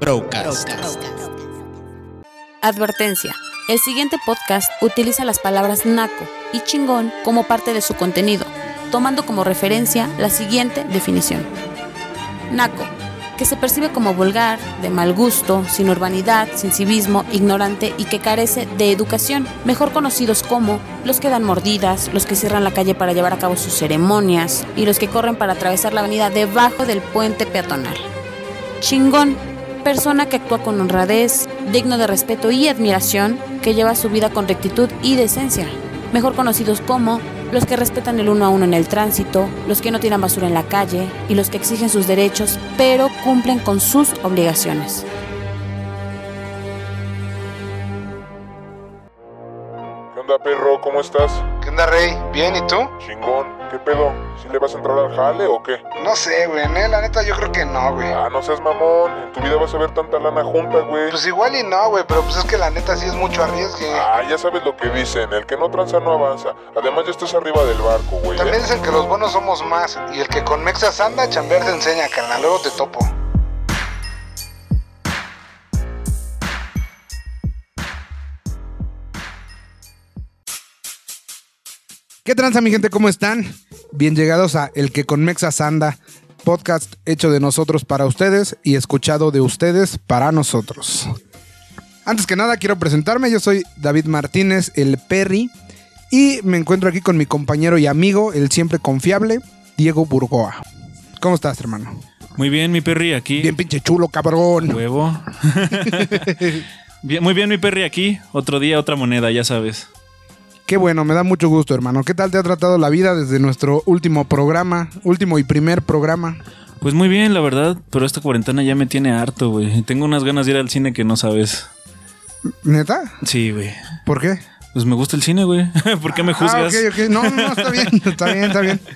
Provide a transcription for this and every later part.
Procast. Advertencia. El siguiente podcast utiliza las palabras naco y chingón como parte de su contenido, tomando como referencia la siguiente definición. Naco, que se percibe como vulgar, de mal gusto, sin urbanidad, sin civismo, ignorante y que carece de educación, mejor conocidos como los que dan mordidas, los que cierran la calle para llevar a cabo sus ceremonias y los que corren para atravesar la avenida debajo del puente peatonal. Chingón, persona que actúa con honradez, digno de respeto y admiración, que lleva su vida con rectitud y decencia, mejor conocidos como los que respetan el uno a uno en el tránsito, los que no tiran basura en la calle y los que exigen sus derechos, pero cumplen con sus obligaciones. Onda, perro? ¿Cómo estás? ¿Qué onda, Rey? ¿Bien? ¿Y tú? Chingón. ¿Qué pedo? ¿Si le vas a entrar al jale o qué? No sé, güey. La neta, yo creo que no, güey. Ah, no seas mamón. En tu vida vas a ver tanta lana junta, güey. Pues igual y no, güey. Pero pues es que la neta sí es mucho arriesgue. Ah, ya sabes lo que dicen. El que no tranza no avanza. Además, ya estás arriba del barco, güey. También dicen que los buenos somos más. Y el que con Mexas anda, chambear te enseña, carnal. Luego te topo. ¿Qué tranza, mi gente? ¿Cómo están? Bien llegados a El que con Mexas anda, podcast hecho de nosotros para ustedes y escuchado de ustedes para nosotros. Antes que nada, quiero presentarme. Yo soy David Martínez, el Perry, y me encuentro aquí con mi compañero y amigo, el siempre confiable, Diego Burgoa. ¿Cómo estás, hermano? Muy bien, mi perri, aquí. Bien pinche chulo, cabrón. Huevo. Bien, muy bien, mi perri, aquí. Otro día, otra moneda, ya sabes. Qué bueno, me da mucho gusto, hermano. ¿Qué tal te ha tratado la vida desde nuestro último programa, último y primer programa? Pues muy bien, la verdad, pero esta cuarentena ya me tiene harto, güey. Tengo unas ganas de ir al cine que no sabes. ¿Neta? Sí, güey. ¿Por qué? Pues me gusta el cine, güey. ¿Por qué me juzgas? Ah, ok, ok. No, no, está bien, está bien, está bien.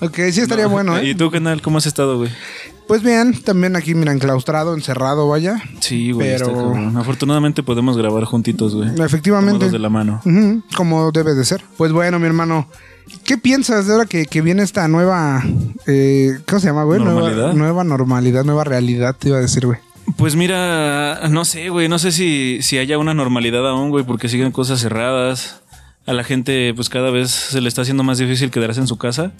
Ok, sí estaría bueno, ¿eh? ¿Y tú, canal, cómo has estado, güey? Pues bien, también aquí, mira, enclaustrado, encerrado, vaya. Sí, güey. Pero-. Afortunadamente podemos grabar juntitos, güey. Efectivamente. Tomados de la mano. Como debe de ser. Pues bueno, mi hermano, ¿qué piensas de ahora que, que viene esta nueva... eh, ¿Cómo se llama, güey? Nueva- Normalidad. Nueva, normalidad, nueva realidad, te iba a decir, güey. Pues mira, no sé, güey. No sé si, si haya una normalidad aún, güey, porque siguen cosas cerradas. A la gente, pues cada vez se le está haciendo más difícil quedarse en su casa.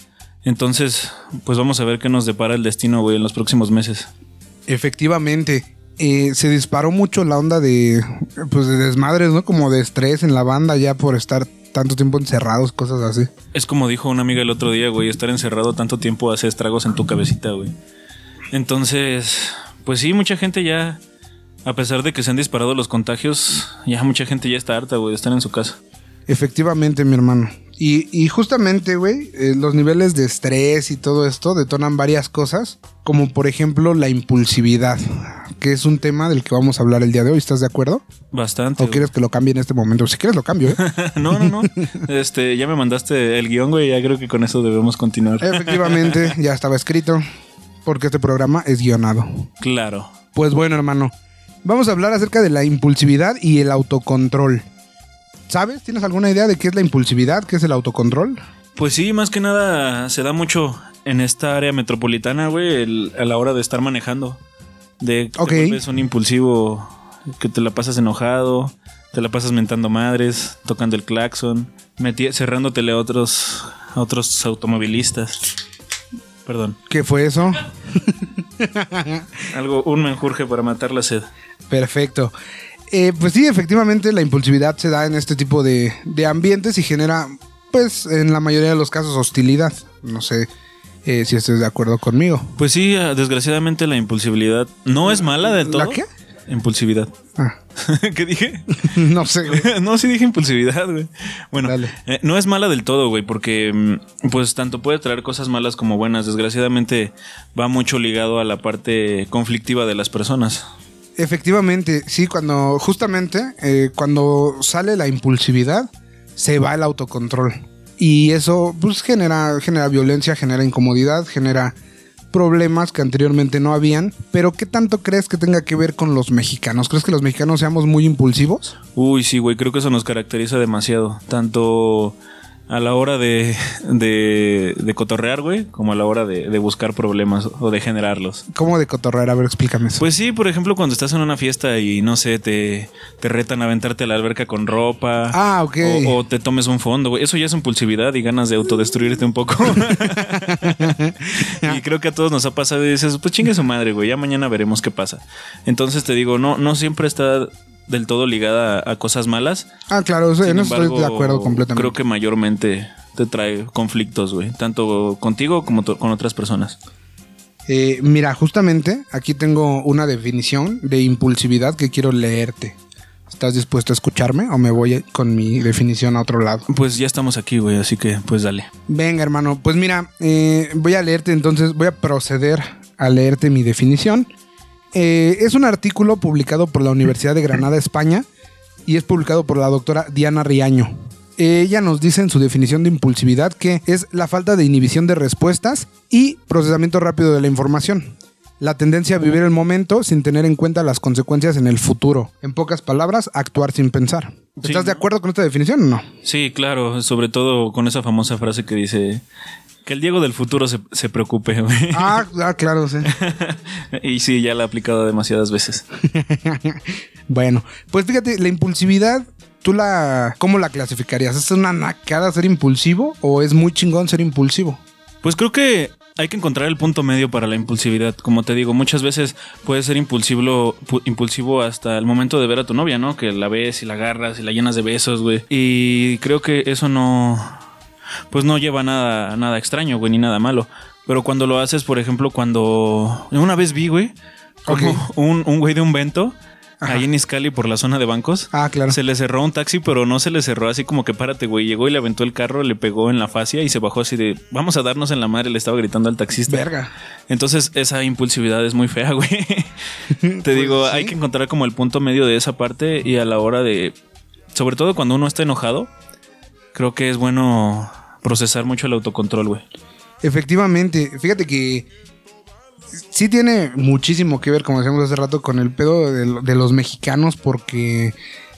Entonces, pues vamos a ver qué nos depara el destino, güey, en los próximos meses. Efectivamente. eh, se disparó mucho la onda de, pues, de desmadres, ¿no? Como de estrés en la banda ya por estar tanto tiempo encerrados, cosas así. Es como dijo una amiga el otro día, güey, estar encerrado tanto tiempo hace estragos en tu cabecita, güey. Entonces, pues sí, mucha gente ya, a pesar de que se han disparado los contagios, ya mucha gente ya está harta, güey, de estar en su casa. Efectivamente, mi hermano. Y, y justamente, güey, eh, los niveles de estrés y todo esto detonan varias cosas, como por ejemplo la impulsividad, que es un tema del que vamos a hablar el día de hoy. ¿Estás de acuerdo? Bastante. ¿O güey. quieres que lo cambie en este momento? Si quieres lo cambio, ¿eh? no, no, no. Este, ya me mandaste el guion, güey. Ya creo que con eso debemos continuar. Efectivamente, ya estaba escrito, porque este programa es guionado. Claro. Pues bueno, hermano, vamos a hablar acerca de la impulsividad y el autocontrol. ¿Sabes? ¿Tienes alguna idea de qué es la impulsividad? ¿Qué es el autocontrol? Pues sí, más que nada se da mucho en esta área metropolitana, güey, el- a la hora de estar manejando. De que Ok. te vuelves un impulsivo, que te la pasas enojado, te la pasas mentando madres, tocando el claxon, cerrándotele a otros, a otros automovilistas. Perdón. ¿Qué fue eso? Algo, un menjurje para matar la sed. Perfecto. Eh, pues sí, efectivamente la impulsividad se da en este tipo de, de ambientes y genera, pues en la mayoría de los casos, hostilidad. No sé eh, si estés de acuerdo conmigo. Pues sí, ah, desgraciadamente la impulsividad no es mala del todo. ¿La qué? Impulsividad. Ah, ¿Qué dije? no sé, güey. no, sí dije impulsividad, güey. Bueno, Dale. eh, no es mala del todo, güey, porque mm, pues tanto puede traer cosas malas como buenas. Desgraciadamente va mucho ligado a la parte conflictiva de las personas. Efectivamente, sí, cuando justamente eh, cuando sale la impulsividad, se va el autocontrol. Y eso pues genera, genera violencia, genera incomodidad, genera problemas que anteriormente no habían. Pero ¿qué tanto crees que tenga que ver con los mexicanos? ¿Crees que los mexicanos seamos muy impulsivos? Uy, sí, güey, creo que eso nos caracteriza demasiado. Tanto a la hora de, de, de cotorrear, güey, como a la hora de, de buscar problemas o de generarlos. ¿Cómo de cotorrear? A ver, explícame eso. Pues sí, por ejemplo, cuando estás en una fiesta y no sé, te, te retan a aventarte a la alberca con ropa. Ah, ok. O, o te tomes un fondo, güey. Eso ya es impulsividad y ganas de autodestruirte un poco. y creo que a todos nos ha pasado y dices, pues chingue su madre, güey, ya mañana veremos qué pasa. Entonces te digo, no, no siempre está del todo ligada a, a cosas malas. ah, claro, Sin en eso estoy de acuerdo completamente. Creo que mayormente te trae conflictos, güey. Tanto contigo como con otras personas. Eh, mira, justamente aquí tengo una definición de impulsividad que quiero leerte. ¿Estás dispuesto a escucharme o me voy con mi definición a otro lado? Pues ya estamos aquí, güey, así que pues dale. Venga, hermano. Pues mira, eh, voy a leerte entonces, voy a proceder a leerte mi definición. Eh, es un artículo publicado por la Universidad de Granada, España, y es publicado por la doctora Diana Riaño. Ella nos dice en su definición de impulsividad que es la falta de inhibición de respuestas y procesamiento rápido de la información. La tendencia a vivir el momento sin tener en cuenta las consecuencias en el futuro. En pocas palabras, actuar sin pensar. Sí, ¿Estás de acuerdo con esta definición o no? Sí, claro, sobre todo con esa famosa frase que dice que el Diego del futuro se, se preocupe, güey. Ah, ah, claro, sí. y sí, ya la he aplicado demasiadas veces. Bueno, pues fíjate, la impulsividad, ¿tú la cómo la clasificarías? ¿Es una nacada ser impulsivo o es muy chingón ser impulsivo? Pues creo que hay que encontrar el punto medio para la impulsividad. Como te digo, muchas veces puedes ser impulsivo, pu- impulsivo hasta el momento de ver a tu novia, ¿no? Que la ves y la agarras y la llenas de besos, güey. Y creo que eso no. Pues no lleva nada, nada extraño, güey, ni nada malo. Pero cuando lo haces, por ejemplo, cuando. Una vez vi, güey, como un, un güey de un vento. Ahí en Iscali por la zona de bancos. Ah, claro. Se le cerró un taxi, pero no se le cerró así como que párate, güey. Llegó y le aventó el carro, le pegó en la fascia y se bajó así de vamos a darnos en la madre. Le estaba gritando al taxista. Verga. Entonces, esa impulsividad es muy fea, güey. Te Pues digo, sí. hay que encontrar como el punto medio de esa parte y a la hora de. Sobre todo cuando uno está enojado, creo que es bueno procesar mucho el autocontrol, güey. Efectivamente, fíjate que sí tiene muchísimo que ver, como decíamos hace rato, con el pedo de, lo- de los mexicanos, porque,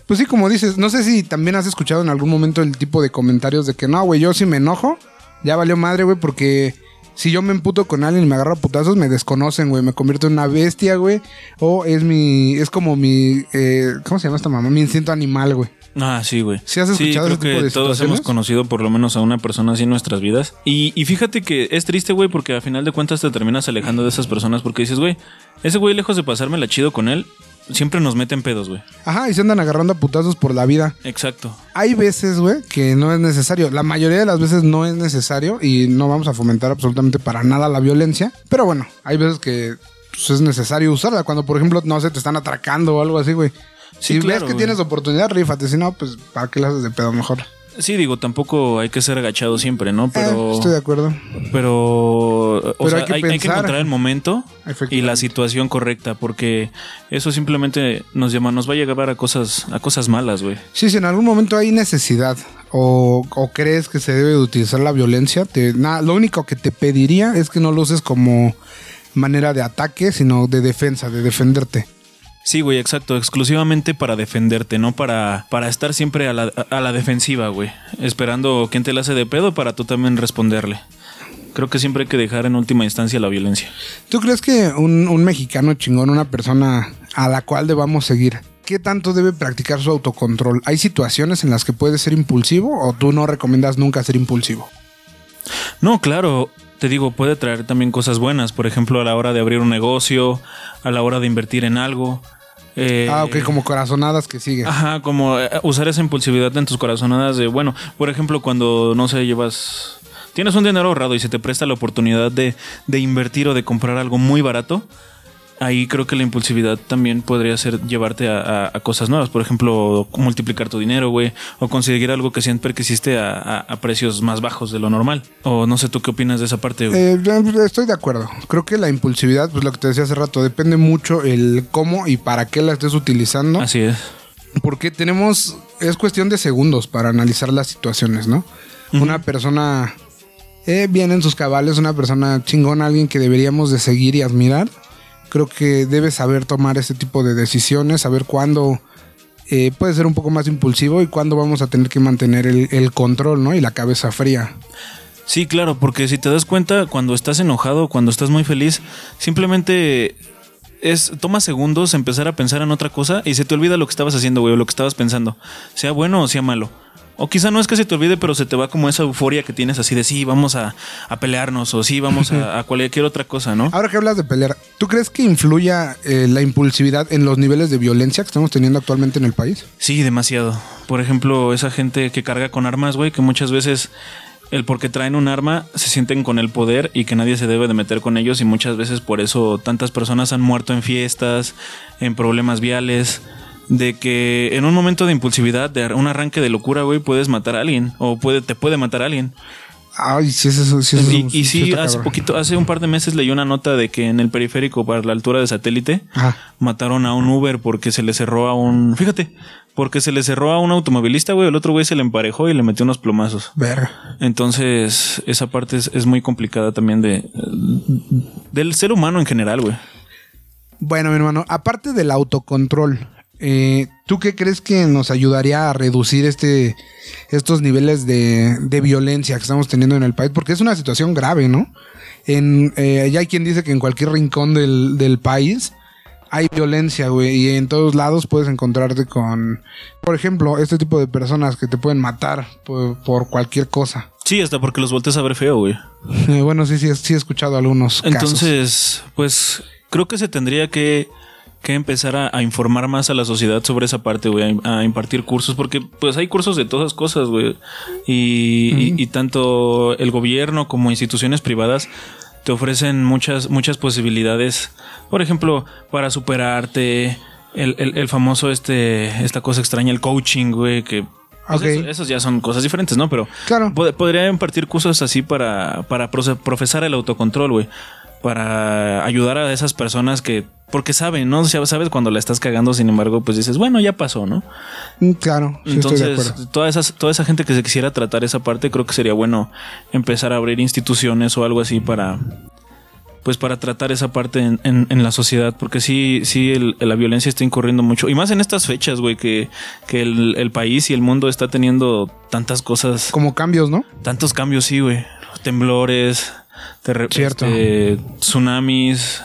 pues sí, como dices, no sé si también has escuchado en algún momento el tipo de comentarios de que no, güey, yo si me enojo, ya valió madre, güey, porque si yo me emputo con alguien y me agarro putazos, me desconocen, güey, me convierto en una bestia, güey, o es mi, es como mi, eh, ¿cómo se llama esta mamá? Mi instinto animal, güey. Ah, sí, güey. ¿Sí has escuchado creo ese tipo que de todos hemos conocido por lo menos a una persona así en nuestras vidas. Y, y fíjate que es triste, güey, porque a final de cuentas te terminas alejando de esas personas porque dices, güey, ese güey lejos de pasarme la chido con él, siempre nos mete en pedos, güey. Ajá, y se andan agarrando a putazos por la vida. Exacto. Hay veces, güey, que no es necesario. La mayoría de las veces no es necesario y no vamos a fomentar absolutamente para nada la violencia. Pero bueno, hay veces que pues, es necesario usarla. Cuando, por ejemplo, no sé, te están atracando o algo así, güey. Sí, si claro, ves que güey. tienes oportunidad, rífate. Si no, pues, ¿para qué la haces de pedo mejor? Sí, digo, tampoco hay que ser agachado siempre, ¿no? Pero, Eh, estoy de acuerdo. pero, o Pero sea, hay que hay, hay que pensar. encontrar el momento y la situación correcta, porque eso simplemente nos llama, nos va a llevar a cosas, a cosas malas, güey. Sí, si en algún momento hay necesidad o, o crees que se debe de utilizar la violencia, te, nada, lo único que te pediría es que no lo uses como manera de ataque, sino de defensa, de defenderte. Sí, güey, exacto. Exclusivamente para defenderte, no para, para estar siempre a la, a la defensiva, güey. Esperando quién te la hace de pedo para tú también responderle. Creo que siempre hay que dejar en última instancia la violencia. ¿Tú crees que un, un mexicano chingón, una persona a la cual debamos seguir, qué tanto debe practicar su autocontrol? ¿Hay situaciones en las que puede ser impulsivo o tú no recomiendas nunca ser impulsivo? No, claro, te digo, puede traer también cosas buenas. Por ejemplo, a la hora de abrir un negocio, a la hora de invertir en algo. Eh, ah, ok, como corazonadas que siguen. Ajá, como eh, usar esa impulsividad en tus corazonadas de, bueno, por ejemplo, cuando, no sé, llevas... Tienes un dinero ahorrado y se te presta la oportunidad de, de invertir o de comprar algo muy barato. Ahí creo que la impulsividad también podría ser llevarte a, a- a cosas nuevas. Por ejemplo, multiplicar tu dinero, güey. O conseguir algo que siempre quisiste a, a- a precios más bajos de lo normal. O no sé, ¿tú qué opinas de esa parte, güey? Eh, estoy de acuerdo. Creo que la impulsividad, pues lo que te decía hace rato, depende mucho el cómo y para qué la estés utilizando. Así es. Porque tenemos, es cuestión de segundos para analizar las situaciones, ¿no? Una persona eh, bien en sus cabales, una persona chingona, alguien que deberíamos de seguir y admirar. Creo que debe saber tomar este tipo de decisiones, saber cuándo eh, puede ser un poco más impulsivo y cuándo vamos a tener que mantener el, el control, ¿no? Y la cabeza fría. Sí, claro, porque si te das cuenta, cuando estás enojado, cuando estás muy feliz, simplemente es toma segundos empezar a pensar en otra cosa y se te olvida lo que estabas haciendo, güey, o lo que estabas pensando, sea bueno o sea malo. O quizá no es que se te olvide, pero se te va como esa euforia que tienes así de sí, vamos a, a pelearnos o sí, vamos a, a cualquier otra cosa, ¿no? Ahora que hablas de pelear, ¿tú crees que influya eh, la impulsividad en los niveles de violencia que estamos teniendo actualmente en el país? Sí, demasiado. Por ejemplo, esa gente que carga con armas, güey, que muchas veces el porque traen un arma se sienten con el poder y que nadie se debe de meter con ellos y muchas veces por eso tantas personas han muerto en fiestas, en problemas viales, de que en un momento de impulsividad, de un arranque de locura, güey, puedes matar a alguien o puede te puede matar a alguien. Ay, sí, eso, sí, eso, Y, y sí, hace cabrón. poquito, hace un par de meses leí una nota de que en el periférico para la altura de satélite Ajá. mataron a un Uber porque se le cerró a un, fíjate, porque se le cerró a un automovilista, güey, el otro güey se le emparejó y le metió unos plomazos. Verga. Entonces, esa parte es, es muy complicada también de del ser humano en general, güey. Bueno, mi hermano, aparte del autocontrol, eh, ¿tú qué crees que nos ayudaría a reducir este, estos niveles de, de violencia que estamos teniendo en el país? Porque es una situación grave, ¿no? En, eh, ya hay quien dice que en cualquier rincón del, del país hay violencia, güey, y en todos lados puedes encontrarte con, por ejemplo, este tipo de personas que te pueden matar por, por cualquier cosa. Sí, hasta porque los volteas a ver feo, güey. Eh, bueno, sí, sí, sí he escuchado algunos casos. Entonces, pues creo que se tendría que, que empezar a, a informar más a la sociedad sobre esa parte, güey, a, a impartir cursos, porque pues hay cursos de todas cosas, güey. Y, y- y tanto el gobierno como instituciones privadas te ofrecen muchas, muchas posibilidades. Por ejemplo, para superarte, el, el- el famoso este, esta cosa extraña, el coaching, güey, que pues, Ok. eso- esos ya son cosas diferentes, ¿no? Pero Claro. pod- podría impartir cursos así para, para profesar el autocontrol, güey. Para ayudar a esas personas que, porque saben, ¿no? Sabes cuando la estás cagando, sin embargo, pues dices, bueno, ya pasó, ¿no? Mm, Claro, sí estoy de Entonces, acuerdo. toda, esas, toda esa gente que se quisiera tratar esa parte, creo que sería bueno empezar a abrir instituciones o algo así para, pues para tratar esa parte en, en- en la sociedad, porque sí, sí, el- la violencia está incurriendo mucho. Y más en estas fechas, güey, que, que el, el país y el mundo está teniendo tantas cosas, Como cambios, ¿no? tantos cambios, sí, güey. Temblores, Cierto. este, tsunamis,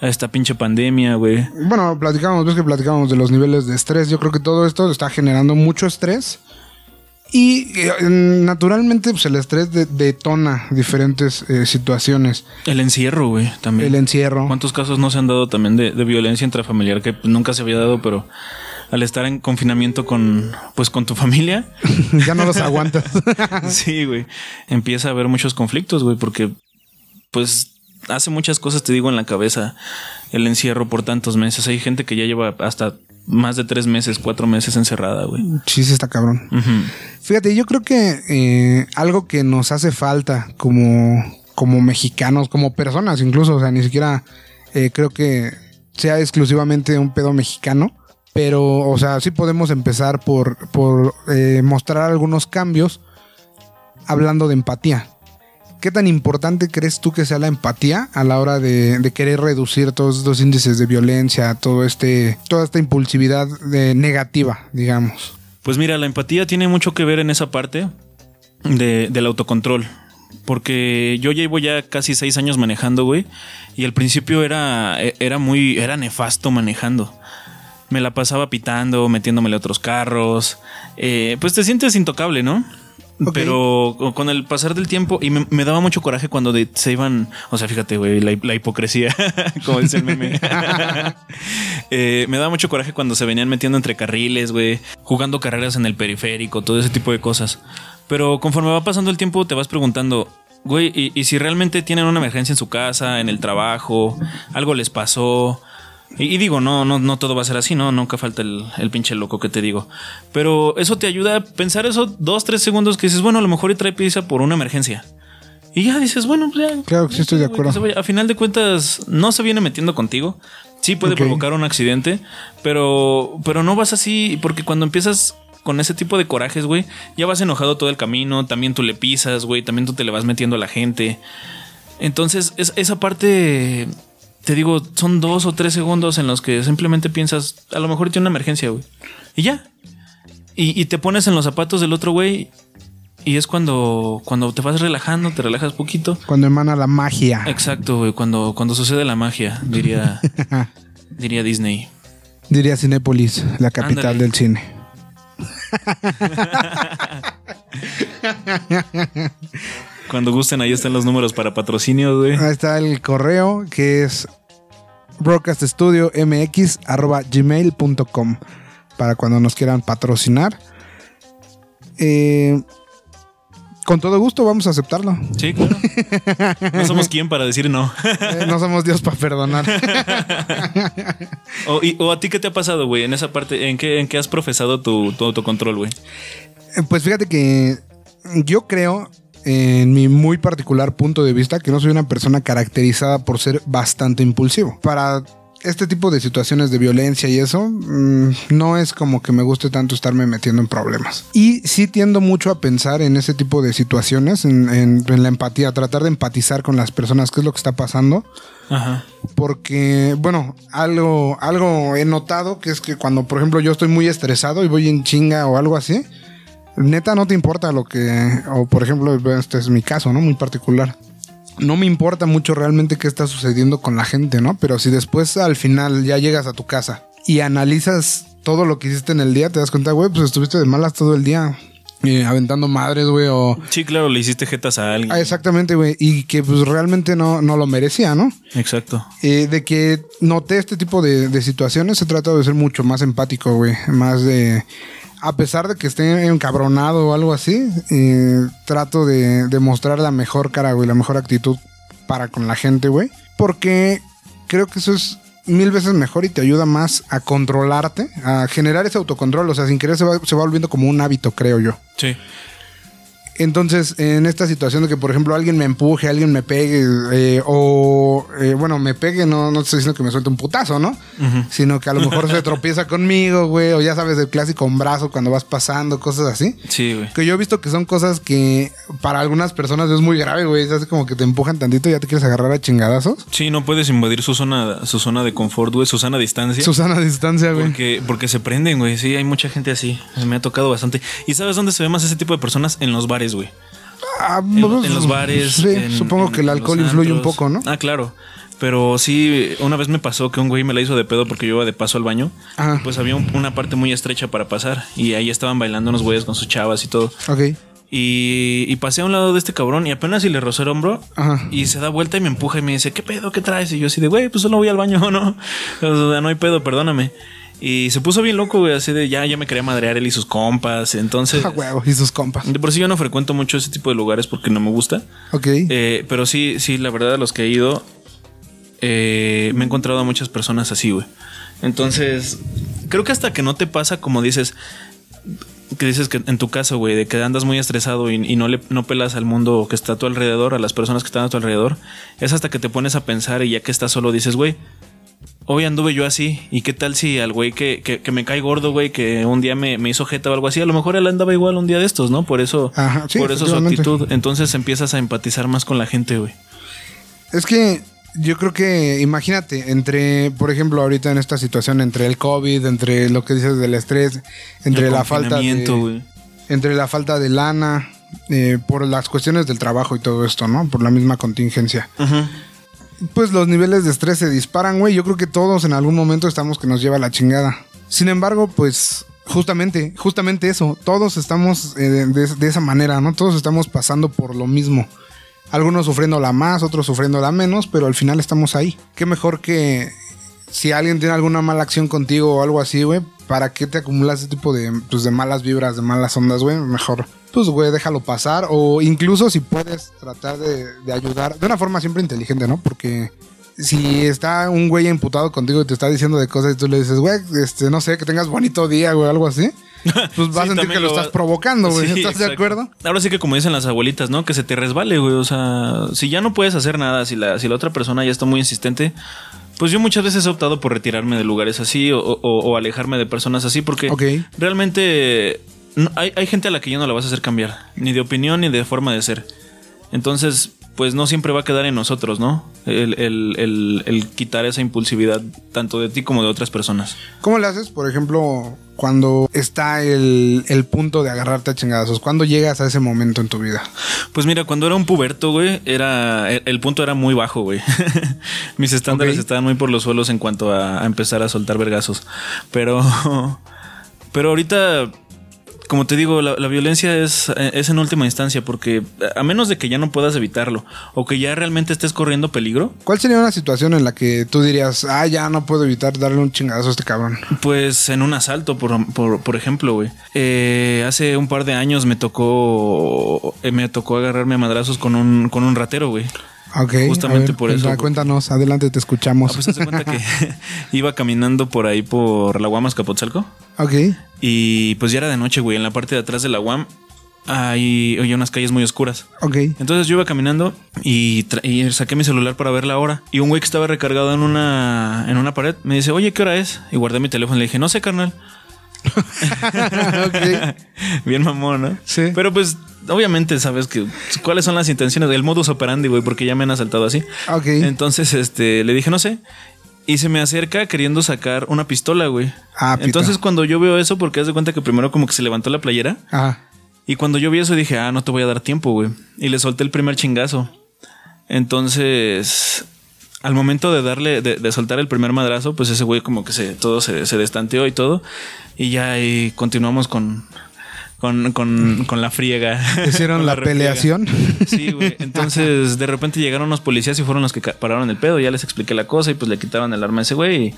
esta pinche pandemia, güey. Bueno, platicamos, ves que platicamos de los niveles de estrés. Yo creo que todo esto está generando mucho estrés. Y eh, naturalmente, pues el estrés de- detona diferentes eh, situaciones. El encierro, güey, también. El encierro. ¿Cuántos casos no se han dado también de, de violencia intrafamiliar que pues, nunca se había dado, pero al estar en confinamiento con, pues, con tu familia, ya no los aguantas. sí, güey, empieza a haber muchos conflictos, güey, porque, pues, hace muchas cosas, te digo, en la cabeza el encierro por tantos meses. Hay gente que ya lleva hasta más de tres meses, cuatro meses encerrada, güey. sí, sí, está cabrón. Fíjate, yo creo que eh, algo que nos hace falta como, como mexicanos, como personas incluso, o sea, ni siquiera eh, creo que sea exclusivamente un pedo mexicano, pero, o sea, sí podemos empezar por, por eh, mostrar algunos cambios hablando de empatía. ¿Qué tan importante crees tú que sea la empatía a la hora de, querer reducir todos estos índices de violencia, todo este, toda esta impulsividad de negativa, digamos? Pues mira, la empatía tiene mucho que ver en esa parte de- del autocontrol. Porque yo llevo ya casi seis años manejando, güey. Y al principio era, era muy, era nefasto manejando. Me la pasaba pitando, metiéndomele a otros carros. Eh, pues te sientes intocable, ¿no? Pero con el pasar del tiempo, y me, me daba mucho coraje cuando de- se iban, o sea, fíjate, güey, la, la hipocresía, como dice el meme. Eh, me daba mucho coraje cuando se venían metiendo entre carriles, güey, jugando carreras en el periférico, todo ese tipo de cosas. Pero conforme va pasando el tiempo, te vas preguntando, güey, ¿y, y si realmente tienen una emergencia en su casa, en el trabajo, algo les pasó? Y, y digo, no, no, no todo va a ser así, ¿no? Nunca falta el, el pinche loco que te digo. Pero eso te ayuda a pensar eso dos, tres segundos que dices, bueno, a lo mejor y trae prisa por una emergencia. Y ya dices, bueno, pues ya. Claro que sí estoy de acuerdo. A final de cuentas, no se viene metiendo contigo. Sí puede provocar un accidente, pero, pero no vas así, porque cuando empiezas con ese tipo de corajes, güey, ya vas enojado todo el camino, también tú le pisas, güey, también tú te le vas metiendo a la gente. Entonces, es- esa parte te digo, son dos o tres segundos en los que simplemente piensas, a lo mejor tiene una emergencia, güey. Y ya. Y, y te pones en los zapatos del otro güey y es cuando, cuando te vas relajando, te relajas poquito. Cuando emana la magia. Exacto, güey, cuando, cuando sucede la magia, diría, diría Disney. Diría Cinépolis, la capital Ándale. del cine. Cuando gusten, ahí están los números para patrocinios, güey. Ahí está el correo que es broadcaststudiomx.gmail.com para cuando nos quieran patrocinar. Eh, con todo gusto vamos a aceptarlo. Sí, claro. No somos quien para decir no. Eh, no somos Dios para perdonar. O, y- o a ti qué te ha pasado, güey, en esa parte, ¿en qué, en qué has profesado tu, tu autocontrol, güey? Eh, Pues fíjate que yo creo, en mi muy particular punto de vista, que no soy una persona caracterizada por ser bastante impulsivo. Para este tipo de situaciones de violencia y eso, mm, no es como que me guste tanto estarme metiendo en problemas. Y sí tiendo mucho a pensar en ese tipo de situaciones, en, en- en la empatía, tratar de empatizar con las personas, qué es lo que está pasando Ajá. porque, bueno, algo, algo he notado que es que cuando, por ejemplo, yo estoy muy estresado y voy en chinga o algo así, neta no te importa lo que, o por ejemplo, este es mi caso, ¿no? Muy particular. No me importa mucho realmente qué está sucediendo con la gente, ¿no? Pero si después al final ya llegas a tu casa y analizas todo lo que hiciste en el día, te das cuenta, güey, pues estuviste de malas todo el día, eh, aventando madres, güey, o... Sí, claro, le hiciste jetas a alguien. Ah, exactamente, güey, y que pues realmente no, no lo merecía, ¿no? Exacto. Eh, de que noté este tipo de, de situaciones, he tratado de ser mucho más empático, güey. Más de. A pesar de que esté encabronado o algo así, eh, trato de, de mostrar la mejor cara, güey, la mejor actitud para con la gente, güey. Porque creo que eso es mil veces mejor y te ayuda más a controlarte, a generar ese autocontrol. O sea, sin querer se va, se va volviendo como un hábito, creo yo. Sí. Entonces, en esta situación de que, por ejemplo, alguien me empuje, alguien me pegue, eh, o, eh, bueno, me pegue, no, no estoy diciendo que me suelte un putazo, ¿no? Sino que a lo mejor se tropieza conmigo, güey, o ya sabes, el clásico brazo cuando vas pasando, cosas así. Sí, güey. Que yo he visto que son cosas que para algunas personas es muy grave, güey. Es como que te empujan tantito y ya te quieres agarrar a chingadazos. Sí, no puedes invadir su zona, su zona de confort, güey, su de distancia. Susana a distancia, güey. Porque, porque se prenden, güey. Sí, hay mucha gente así. Me ha tocado bastante. ¿Y sabes dónde se ve más ese tipo de personas? En los bares, güey. Ah, En, pues, en los bares. Sí, en- supongo en que el alcohol influye un poco, ¿no? Ah, claro. Pero sí, una vez me pasó que un güey me la hizo de pedo porque yo iba de paso al baño. Ajá. Pues había un- una parte muy estrecha para pasar. Y ahí estaban bailando unos güeyes con sus chavas y todo. Ok. Y, y pasé a un lado de este cabrón y apenas si le rozó el hombro. Ajá. Y se da vuelta y me empuja y me dice, ¿qué pedo? ¿Qué traes? Y yo así de, güey, pues solo voy al baño, ¿no? O sea, no hay pedo, perdóname. Y se puso bien loco, güey, así de, ya, ya me quería madrear él y sus compas. Entonces, A huevo, y sus compas. de por sí yo no frecuento mucho ese tipo de lugares porque no me gusta. Ok. Eh, pero sí, sí, la verdad, a los que he ido, eh, me he encontrado a muchas personas así, güey. Entonces, creo que hasta que no te pasa, como dices, que dices que en tu caso, güey, de que andas muy estresado y, y no le no pelas al mundo que está a tu alrededor, a las personas que están a tu alrededor, es hasta que te pones a pensar y ya que estás solo dices, güey, hoy anduve yo así, y qué tal si al güey que, que, que me cae gordo, güey, que un día me, me hizo jeta o algo así, a lo mejor él andaba igual un día de estos, ¿no? Por eso, Ajá, sí, por eso su actitud. Entonces empiezas a empatizar más con la gente, güey. Es que yo creo que, imagínate, entre, por ejemplo, ahorita en esta situación, entre el COVID, entre lo que dices del estrés, entre El la falta de, entre la falta de lana, eh, por las cuestiones del trabajo y todo esto, ¿no? Por la misma contingencia. Ajá. Pues los niveles de estrés se disparan, güey. Yo creo que todos en algún momento estamos que nos lleva la chingada. Sin embargo, pues justamente, justamente eso. Todos estamos eh, de, esa manera, ¿no? Todos estamos pasando por lo mismo. Algunos sufriéndola más, otros sufriéndola menos, pero al final estamos ahí. Qué mejor que si alguien tiene alguna mala acción contigo o algo así, güey, ¿para qué te acumulas ese tipo de, pues, de malas vibras, de malas ondas, güey? Mejor, pues, güey, déjalo pasar. O incluso si puedes tratar de, de ayudar de una forma siempre inteligente, ¿no? Porque si está un güey imputado contigo y te está diciendo de cosas y tú le dices, güey, este, no sé, que tengas bonito día, güey, algo así, pues vas a sentir que lo, estás va- provocando, güey. Sí, ¿Estás de acuerdo? Ahora sí que como dicen las abuelitas, ¿no? Que se te resbale, güey. O sea, si ya no puedes hacer nada, si la, si la otra persona ya está muy insistente, pues yo muchas veces he optado por retirarme de lugares así o, o- o alejarme de personas así porque realmente no- hay, hay gente a la que ya no la vas a hacer cambiar, ni de opinión ni de forma de ser. Entonces, pues no siempre va a quedar en nosotros, ¿no? El, el- el- el quitar esa impulsividad tanto de ti como de otras personas. ¿Cómo le haces, por ejemplo, cuando está el, el punto de agarrarte a chingadazos? ¿Cuándo llegas a ese momento en tu vida? Pues mira, cuando era un puberto, güey, era el, el punto era muy bajo, güey. Mis estándares estaban muy por los suelos en cuanto a, a empezar a soltar vergazos. Pero, pero ahorita, como te digo, la, la violencia es, es en última instancia, porque a menos de que ya no puedas evitarlo o que ya realmente estés corriendo peligro, ¿Cuál sería una situación en la que tú dirías, ah, ya no puedo evitar darle un chingadazo a este cabrón? Pues en un asalto, por, por, por ejemplo, güey. Eh, hace un par de años me tocó eh, me tocó agarrarme a madrazos con un, con un ratero, güey. Ok. Justamente ver, por eso. Cuéntanos, adelante, te escuchamos. Ah, pues cuenta que iba caminando por ahí por la UAM Azcapotzalco ok. y pues ya era de noche, güey. En la parte de atrás de la UAM hay, hay unas calles muy oscuras. Ok. Entonces yo iba caminando y, y saqué mi celular para ver la hora. Y un güey que estaba recargado en una, en una pared me dice, oye, ¿qué hora es? Y guardé mi teléfono y le dije, no sé, carnal. Bien mamón, ¿no? Sí. Pero pues, obviamente, sabes que cuáles son las intenciones del modus operandi, güey, porque ya me han asaltado así. Ok. Entonces, este, le dije, no sé. Y se me acerca queriendo sacar una pistola, güey. Ah, pita. Entonces, cuando yo veo eso, porque haz de cuenta que primero como que se levantó la playera. Ajá. Y cuando yo vi eso dije, ah, no te voy a dar tiempo, güey. Y le solté el primer chingazo. Entonces, al momento de darle, de, de soltar el primer madrazo, pues ese güey como que se, todo se, se destanteó y todo. Y ya ahí continuamos con, con, con, con la friega. Hicieron Con la, peleación. Sí, güey. Entonces, de repente llegaron los policías y fueron los que pararon el pedo. Ya les expliqué la cosa y pues le quitaron el arma a ese güey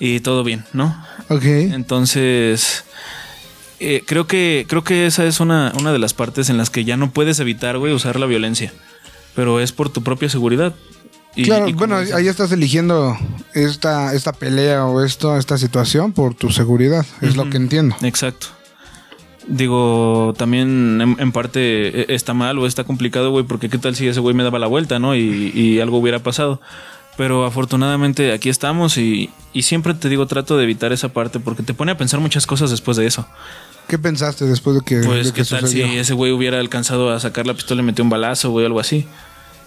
y, y todo bien, ¿no? ok. Entonces, eh, creo que creo que esa es una, una de las partes en las que ya no puedes evitar, güey, usar la violencia. Pero es por tu propia seguridad. Y- claro, y bueno, ahí estás eligiendo esta, esta pelea o esto, esta situación por tu seguridad. Es lo que entiendo. Exacto. Digo, también en, en parte eh, está mal o está complicado, güey, porque qué tal si ese güey me daba la vuelta, ¿no? Y, y algo hubiera pasado. Pero afortunadamente aquí estamos y, y siempre te digo, trato de evitar esa parte porque te pone a pensar muchas cosas después de eso. ¿Qué pensaste después de que, Pues de que qué tal si ese güey hubiera alcanzado a sacar la pistola y metió un balazo, güey, algo así.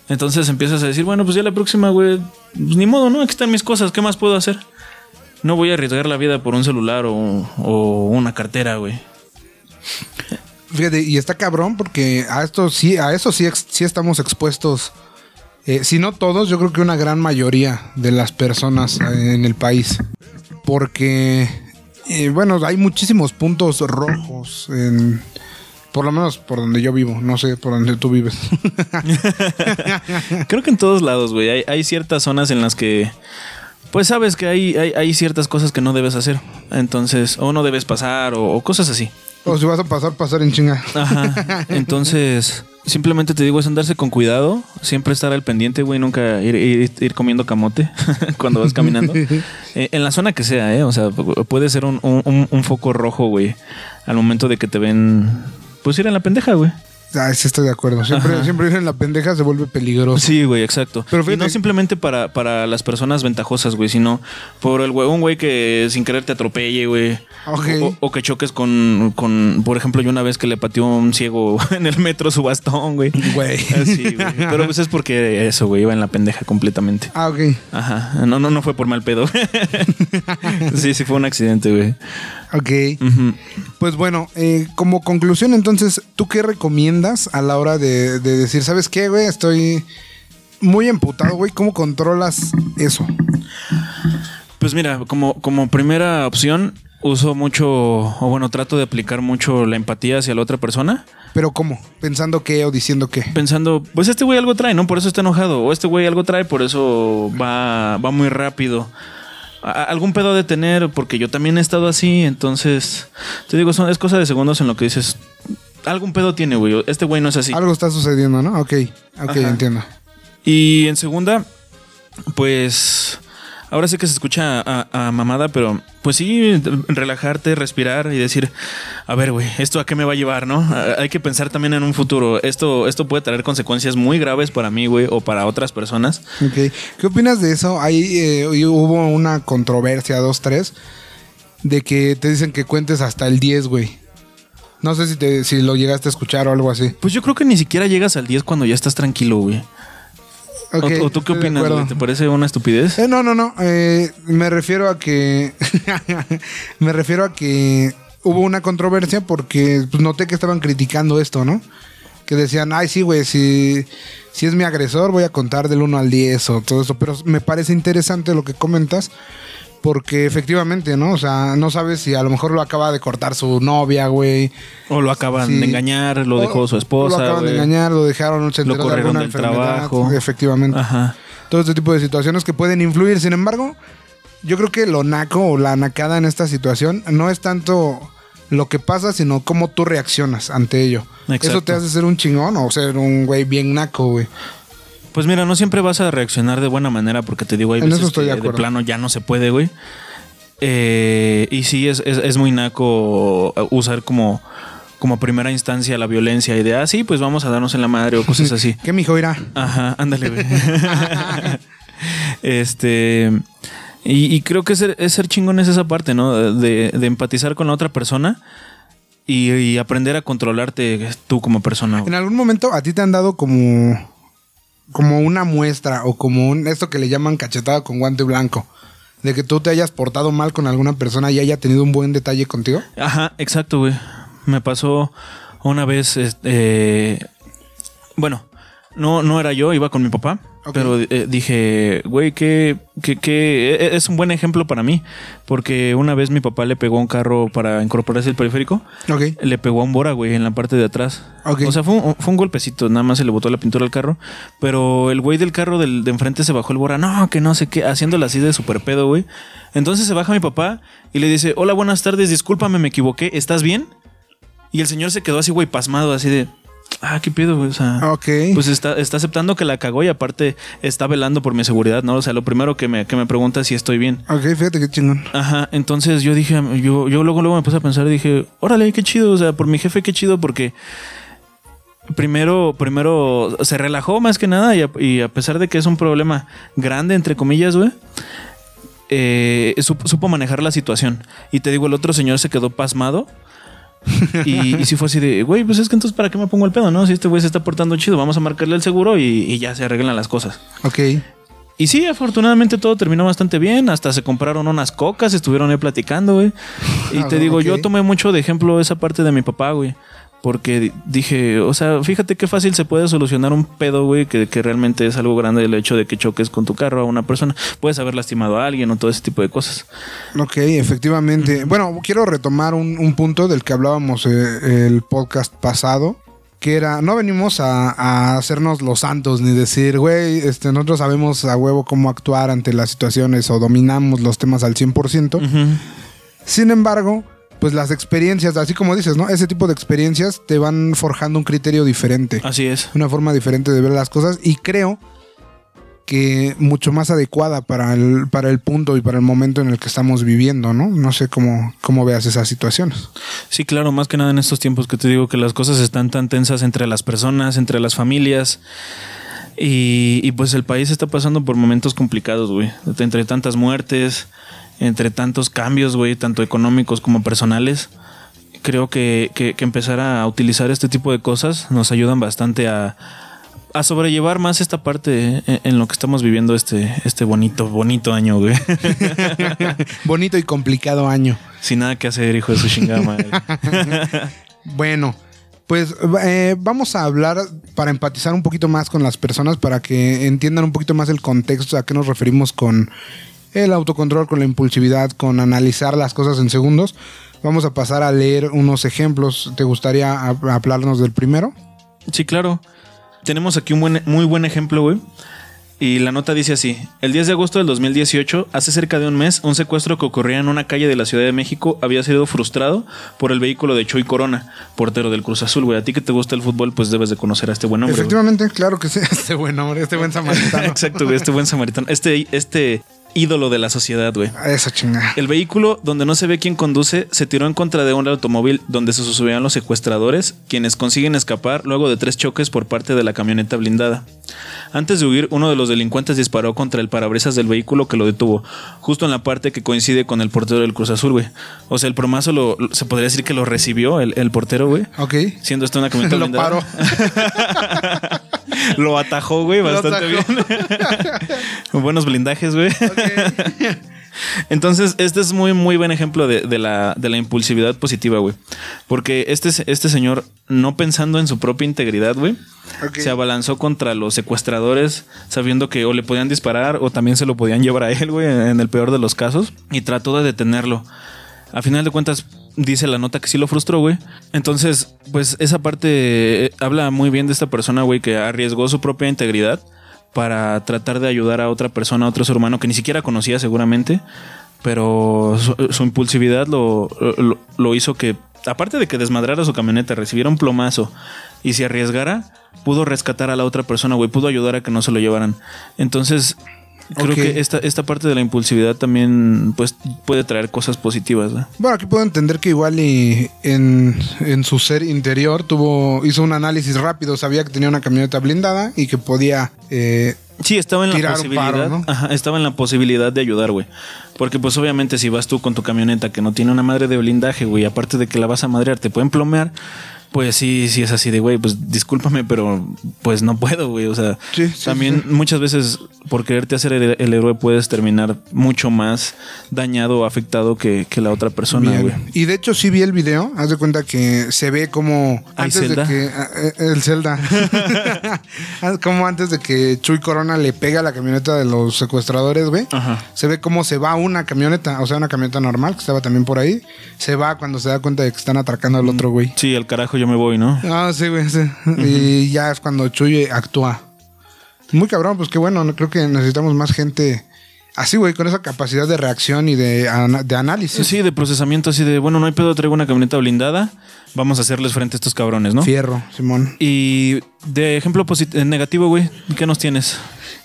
Entonces empiezas a decir, bueno, pues ya la próxima, güey, pues ni modo, ¿no? Aquí están mis cosas, ¿qué más puedo hacer? No voy a arriesgar la vida por un celular o, o una cartera, güey. Fíjate, y está cabrón porque a esto sí, a eso sí, sí estamos expuestos. eh, si no todos, yo creo que una gran mayoría de las personas eh, en el país. Porque, eh, bueno, hay muchísimos puntos rojos en... Por lo menos por donde yo vivo, no sé por donde tú vives. Creo que en todos lados, güey, hay, hay ciertas zonas en las que, pues sabes que hay, hay, hay ciertas cosas que no debes hacer. Entonces, o no debes pasar o, o cosas así. o si vas a pasar, pasar en chinga. Ajá. Entonces, simplemente te digo, es andarse con cuidado, siempre estar al pendiente, güey, nunca ir, ir- ir comiendo camote cuando vas caminando. Eh, en la zona que sea, ¿eh? O sea, pu- puede ser un, un- un foco rojo, güey, al momento de que te ven, pues ir en la pendeja, güey. Ah, sí estoy de acuerdo. Siempre, Ajá. siempre ir en la pendeja se vuelve peligroso. Sí, güey, exacto. Pero y no simplemente para, para las personas ventajosas, güey, sino por el huevón, güey, que sin querer te atropelle, güey. Ok. O, o que choques con, con, por ejemplo, yo una vez que le pateó un ciego en el metro su bastón, güey. Güey. Así, güey. Pero pues es porque eso, güey, iba en la pendeja completamente. Ah, ok. Ajá. No, no, no fue por mal pedo. sí, sí fue un accidente, güey. Ok. Pues bueno, eh, como conclusión, entonces, ¿tú qué recomiendas a la hora de, de decir, ¿sabes qué, güey? Estoy muy emputado, güey. ¿Cómo controlas eso? Pues mira, como, como primera opción, uso mucho, o bueno, trato de aplicar mucho la empatía hacia la otra persona. Pero ¿cómo? ¿Pensando qué o diciendo qué? Pensando, pues este güey algo trae, ¿no? Por eso está enojado. O este güey algo trae, por eso va, va muy rápido. A- algún pedo de tener, porque yo también he estado así. Entonces, te digo, son, es cosa de segundos en lo que dices. Algún pedo tiene, güey. Este güey no es así. Algo está sucediendo, ¿no? Ok, ok, Ajá. entiendo. Y en segunda, pues ahora sí que se escucha a, a mamada, pero pues sí, relajarte, respirar y decir, a ver, güey, ¿esto a qué me va a llevar, no? A- Hay que pensar también en un futuro. Esto, esto puede traer consecuencias muy graves para mí, güey, o para otras personas. Ok. ¿Qué opinas de eso? Ahí eh, hubo una controversia, dos, tres, de que te dicen que cuentes hasta el 10, güey. No sé si, te, si lo llegaste a escuchar o algo así. Pues yo creo que ni siquiera llegas al 10 cuando ya estás tranquilo, güey. ¿O, tú qué opinas, güey? ¿Te parece una estupidez? Eh, no, no, no. eh, me refiero a que. me refiero a que hubo una controversia porque pues, noté que estaban criticando esto, ¿no? Que decían, ay, sí, güey, si, si es mi agresor, voy a contar del 1 al 10 o todo eso. Pero me parece interesante lo que comentas. Porque efectivamente, ¿no? O sea, no sabes si a lo mejor lo acaba de cortar su novia, güey. O lo acaban Sí. de engañar, lo dejó O- su esposa. Lo acaban güey. de engañar, lo dejaron, se Lo de corrieron alguna del enfermedad. trabajo. Efectivamente Ajá. todo este tipo de situaciones que pueden influir. Sin embargo, yo creo que lo naco o la nacada en esta situación no es tanto lo que pasa, sino cómo tú reaccionas ante ello. Exacto. Eso te hace ser un chingón o ser un güey bien naco, güey. Pues mira, no siempre vas a reaccionar de buena manera porque te digo, hay En veces estoy que de plano ya no se puede, güey. Eh, y sí, es, es, es muy naco usar como, como primera instancia la violencia y de, ah, sí, pues vamos a darnos en la madre o cosas así. ¿Qué mijo irá? Ajá, ándale, güey. este. Y, y creo que es ser, es ser chingón es esa parte, ¿no? De, de empatizar con la otra persona y, y aprender a controlarte tú como persona. güey. En algún momento a ti te han dado como como una muestra o como un, esto que le llaman cachetada con guante blanco. De que tú te hayas portado mal con alguna persona y haya tenido un buen detalle contigo. Ajá, exacto, güey. Me pasó una vez, este, bueno, no, no era yo, iba con mi papá. Pero eh, dije, güey, que, que, que e- es un buen ejemplo para mí. Porque una vez mi papá le pegó un carro para incorporarse el periférico. Le pegó a un Bora, güey, en la parte de atrás. O sea, fue un, fue un golpecito, nada más se le botó la pintura al carro. Pero el güey del carro del, de enfrente se bajó el Bora, no, que no sé qué, haciéndole así de super pedo, güey. Entonces se baja mi papá y le dice, hola, buenas tardes, discúlpame, me equivoqué, ¿estás bien? Y el señor se quedó así, güey, pasmado, así de, ah, qué pedo, güey. O sea, pues está, está aceptando que la cagó y aparte está velando por mi seguridad, ¿no? O sea, lo primero que me, que me pregunta es si estoy bien. Ok, fíjate qué chingón. Ajá, entonces yo dije, yo, yo luego, luego me puse a pensar y dije, órale, qué chido, o sea, por mi jefe, qué chido, porque primero, primero se relajó más que nada y a, y a pesar de que es un problema grande, entre comillas, güey, eh, supo, supo manejar la situación. Y te digo, el otro señor se quedó pasmado. y, y sí fue así de, güey, pues es que entonces para qué me pongo el pedo, ¿no? Si este güey se está portando chido, vamos a marcarle el seguro y, y ya se arreglan las cosas. Ok. Y sí, afortunadamente todo terminó bastante bien. Hasta se compraron unas cocas, estuvieron ahí platicando, güey. Y Ah, te digo, yo tomé mucho de ejemplo esa parte de mi papá, güey. Porque di- dije, o sea, fíjate qué fácil se puede solucionar un pedo, güey, que, que realmente es algo grande el hecho de que choques con tu carro a una persona. Puedes haber lastimado a alguien o todo ese tipo de cosas. Ok, efectivamente. Bueno, quiero retomar un, un punto del que hablábamos eh, el podcast pasado, que era, no venimos a, a hacernos los santos ni decir, güey, este, nosotros sabemos a huevo cómo actuar ante las situaciones o dominamos los temas al 100%. Ujú. Sin embargo, pues las experiencias, así como dices, ¿no? Ese tipo de experiencias te van forjando un criterio diferente, Así es. una forma diferente de ver las cosas y creo que mucho más adecuada para el, para el punto y para el momento en el que estamos viviendo, ¿no? No sé cómo, cómo veas esas situaciones. Sí, claro, más que nada en estos tiempos que te digo que las cosas están tan tensas entre las personas, entre las familias. Y, y pues el país está pasando por momentos complicados, güey. Entre tantas muertes, entre tantos cambios, güey, tanto económicos como personales. Creo que, que- que empezar a utilizar este tipo de cosas nos ayudan bastante a, a sobrellevar más esta parte en, en lo que estamos viviendo este, este bonito, bonito año, güey. Bonito y complicado año. Sin nada que hacer, hijo de su chingada madre. Bueno, pues eh, vamos a hablar para empatizar un poquito más con las personas, para que entiendan un poquito más el contexto a qué nos referimos con el autocontrol, con la impulsividad, con analizar las cosas en segundos. Vamos a pasar a leer unos ejemplos. ¿Te gustaría ha- hablarnos del primero? Sí, claro. Tenemos aquí un buen, muy buen ejemplo, güey. Y la nota dice así: El 10 de agosto del 2018, hace cerca de un mes, un secuestro que ocurría en una calle de la Ciudad de México había sido frustrado por el vehículo de Chuy Corona, portero del Cruz Azul, güey. A ti que te gusta el fútbol, pues debes de conocer a este buen hombre. Efectivamente, claro que sí. Este buen hombre, este buen samaritano. Exacto, güey, este buen samaritano. Este, este ídolo de la sociedad, güey. Eso chingada. El vehículo, donde no se ve quién conduce, se tiró en contra de un automóvil donde se subían los secuestradores, quienes consiguen escapar luego de tres choques por parte de la camioneta blindada. Antes de huir, uno de los delincuentes disparó contra el parabrisas del vehículo que lo detuvo, justo en la parte que coincide con el portero del Cruz Azul, güey. O sea, el promazo lo, lo- se podría decir que lo recibió el, el portero, güey. Ok. Siendo esto una camioneta Lo blindada. paró. Lo atajó, güey, bastante bien. Buenos blindajes, güey. Entonces, este es muy, muy buen ejemplo de, de la, de la impulsividad positiva, güey. Porque este, este señor, no pensando en su propia integridad, güey, se abalanzó contra los secuestradores, sabiendo que o le podían disparar o también se lo podían llevar a él, güey, en el peor de los casos, y trató de detenerlo. A final de cuentas, dice la nota que sí lo frustró, güey. Entonces, pues esa parte eh, habla muy bien de esta persona, güey, que arriesgó su propia integridad para tratar de ayudar a otra persona, a otro ser humano que ni siquiera conocía seguramente, pero su, impulsividad lo, lo, lo hizo que, aparte de que desmadrara su camioneta, recibiera un plomazo y se arriesgara, pudo rescatar a la otra persona, güey, pudo ayudar a que no se lo llevaran. Entonces, creo que esta, esta parte de la impulsividad también pues, puede traer cosas positivas, ¿no? Bueno, aquí puedo entender que igual y en, en su ser interior tuvo hizo un análisis rápido, sabía que tenía una camioneta blindada y que podía eh, Sí, estaba en la posibilidad. paro, ¿no? Ajá, estaba en la posibilidad de ayudar, güey. Porque, pues, obviamente, si vas tú con tu camioneta que no tiene una madre de blindaje, güey, aparte de que la vas a madrear, te pueden plomear. Pues sí, sí es así de, güey, pues discúlpame, pero pues no puedo, güey. O sea, Sí, sí, también sí. muchas veces por quererte hacer el, el héroe puedes terminar mucho más dañado o afectado que, que la otra persona, güey. Y de hecho sí vi el video, haz de cuenta que se ve como ¿Hay antes Zelda? de que eh, el Zelda como antes de que Chuy Corona le pega a la camioneta de los secuestradores, güey. Ajá. Se ve cómo se va una camioneta, o sea, una camioneta normal que estaba también por ahí. Se va cuando se da cuenta de que están atracando al otro güey. Sí, al carajo yo me voy, ¿no? Ah, sí, güey, sí. Y ya es cuando Chuy actúa. Muy cabrón, pues qué bueno, no- creo que necesitamos más gente así, güey, con esa capacidad de reacción y de, de análisis. Sí, de procesamiento así de, bueno, no hay pedo, traigo una camioneta blindada, vamos a hacerles frente a estos cabrones, ¿no? Fierro, Simón. Y de ejemplo negativo, güey, ¿qué nos tienes?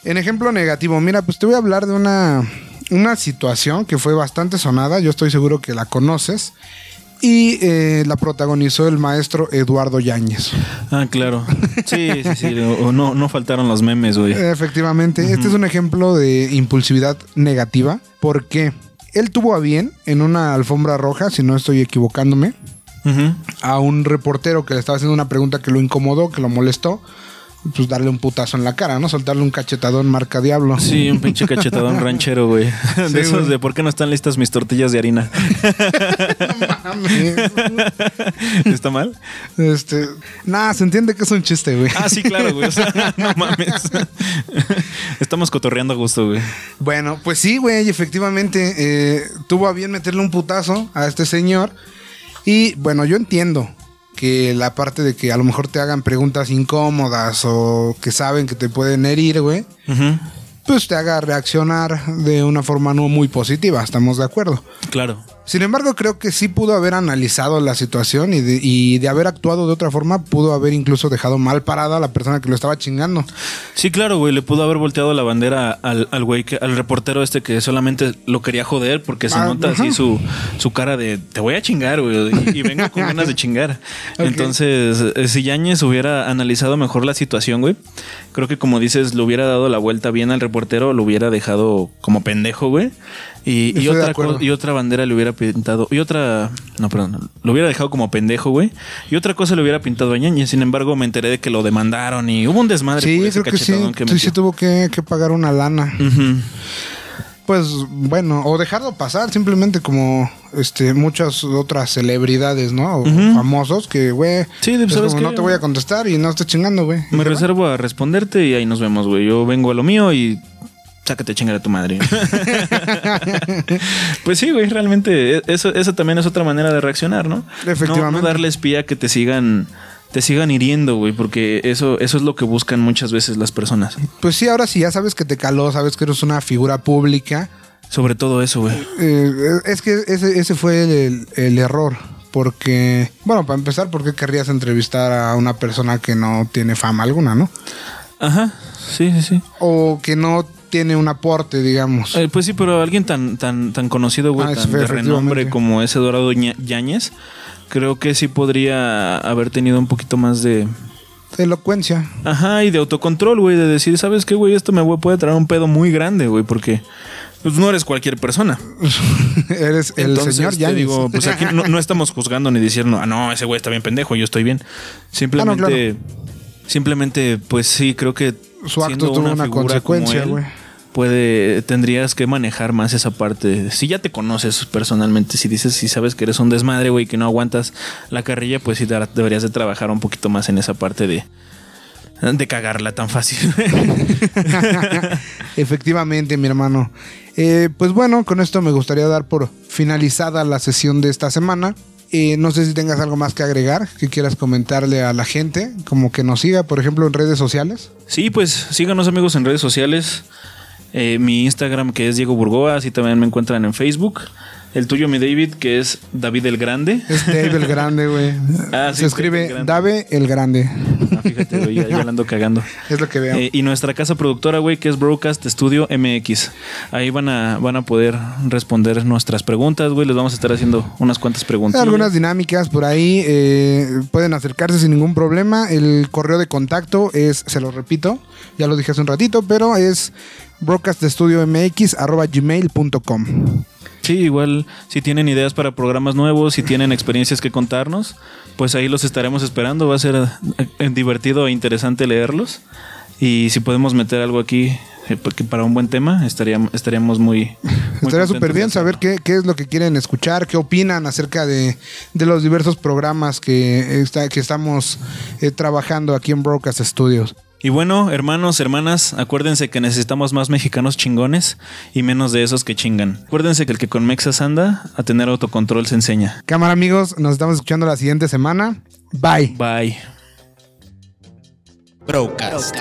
En ejemplo negativo, mira, pues te voy a hablar de una, una situación que fue bastante sonada, yo estoy seguro que la conoces, y eh, la protagonizó el maestro Eduardo Yáñez. Ah, claro. Sí, sí, sí. o- no, no faltaron los memes, güey. Efectivamente, este es un ejemplo de impulsividad negativa, porque él tuvo a bien en una alfombra roja, si no estoy equivocándome, a un reportero que le estaba haciendo una pregunta que lo incomodó, que lo molestó, pues darle un putazo en la cara, ¿no? Soltarle un cachetadón marca diablo. Sí, un pinche cachetadón ranchero, güey. De esos güey. de por qué no están listas mis tortillas de harina. Mames. ¿Está mal? Este, nada, se entiende que es un chiste, güey. Ah, sí, claro, güey. O sea, no mames. Estamos cotorreando a gusto, güey. Bueno, pues sí, güey, efectivamente eh, tuvo a bien meterle un putazo a este señor. Y bueno, yo entiendo que la parte de que a lo mejor te hagan preguntas incómodas o que saben que te pueden herir, güey, pues te haga reaccionar de una forma no muy positiva, estamos de acuerdo. Claro. Sin embargo, creo que sí pudo haber analizado la situación y de, y de haber actuado de otra forma, pudo haber incluso dejado mal parada a la persona que lo estaba chingando. Sí, claro, güey. Le pudo haber volteado la bandera al, al güey, que, al reportero este que solamente lo quería joder porque se Ah, nota ajá. así su, su cara de te voy a chingar, güey. Y, y vengo con ganas de chingar. Entonces, eh, si Yañez hubiera analizado mejor la situación, güey, creo que como dices, le hubiera dado la vuelta bien al reportero, lo hubiera dejado como pendejo, güey. Y, y otra y otra bandera le hubiera pintado. Y otra. No, perdón. Lo hubiera dejado como pendejo, güey. Y otra cosa le hubiera pintado a Yañez. Sin embargo, me enteré de que lo demandaron y hubo un desmadre Sí, por ese creo que sí, que sí, sí tuvo que, que pagar una lana. Pues bueno, o dejarlo pasar, simplemente como este muchas otras celebridades, ¿no? O famosos que, güey, Sí, pues, no te voy a contestar y no estés chingando, güey. Me reservo a responderte y ahí nos vemos, güey. Yo vengo a lo mío y sácate chingar a tu madre. pues sí, güey, realmente e- eso, eso también es otra manera de reaccionar, ¿no? Efectivamente. No, no darle espía que te sigan te sigan hiriendo, güey, porque eso eso es lo que buscan muchas veces las personas. Pues sí, ahora sí, ya sabes que te caló, sabes que eres una figura pública. Sobre todo eso, güey. Eh, es que ese, ese fue el, el error. Porque, bueno, para empezar, ¿por qué querrías entrevistar a una persona que no tiene fama alguna, no? Ajá. Sí, sí, sí. O que no tiene un aporte, digamos. Eh, pues sí, pero alguien tan, tan, tan conocido, güey, Ah, tan de renombre como ese Dorado Yáñez, creo que sí podría haber tenido un poquito más de. Elocuencia. Ajá, y de autocontrol, güey, de decir, ¿sabes qué, güey? Esto me puede traer un pedo muy grande, güey, porque pues, no eres cualquier persona. Eres el Entonces, señor Yanis. digo, pues aquí no, no estamos juzgando ni diciendo, ah, no, ese güey está bien pendejo, yo estoy bien. Simplemente, Ah, no, claro. Simplemente, pues sí, creo que Su acto tuvo una consecuencia, güey. Puede, tendrías que manejar más esa parte. Si ya te conoces personalmente, si dices, si sabes que eres un desmadre, güey, que no aguantas la carrilla, pues sí deberías de trabajar un poquito más en esa parte de, de cagarla tan fácil. Efectivamente, mi hermano. Eh, pues bueno, con esto me gustaría dar por finalizada la sesión de esta semana. Eh, no sé si tengas algo más que agregar, que quieras comentarle a la gente, como que nos siga, por ejemplo, en redes sociales. Sí, pues síganos amigos en redes sociales. Eh, mi Instagram que es Diego Burgoa, así también me encuentran en Facebook. El tuyo, mi David, que es David el Grande. Es Dave el Grande, güey. Ah, sí, Se escribe Dave el Grande. Dave el Grande. Ah, fíjate, güey, ya, ya la ando cagando. Es lo que veo. Eh, y nuestra casa productora, güey, que es Broadcast Studio MX. Ahí van a, van a poder responder nuestras preguntas, güey. Les vamos a estar haciendo unas cuantas preguntas. Algunas dinámicas por ahí. eh, pueden acercarse sin ningún problema. El correo de contacto es, se lo repito, ya lo dije hace un ratito, pero es broadcaststudiomx.gmail.com. Sí, igual si tienen ideas para programas nuevos, si tienen experiencias que contarnos, pues ahí los estaremos esperando. Va a ser eh, divertido e interesante leerlos. Y si podemos meter algo aquí eh, porque para un buen tema, estaríamos, estaríamos muy... muy Estaría súper bien saber qué, qué es lo que quieren escuchar, qué opinan acerca de, de los diversos programas que, está, que estamos eh, trabajando aquí en Broadcast Studios. Y bueno, hermanos, hermanas, acuérdense que necesitamos más mexicanos chingones y menos de esos que chingan. Acuérdense que el que con Mexas anda, a tener autocontrol se enseña. Cámara amigos, nos estamos escuchando la siguiente semana. Bye. Bye. Broadcast.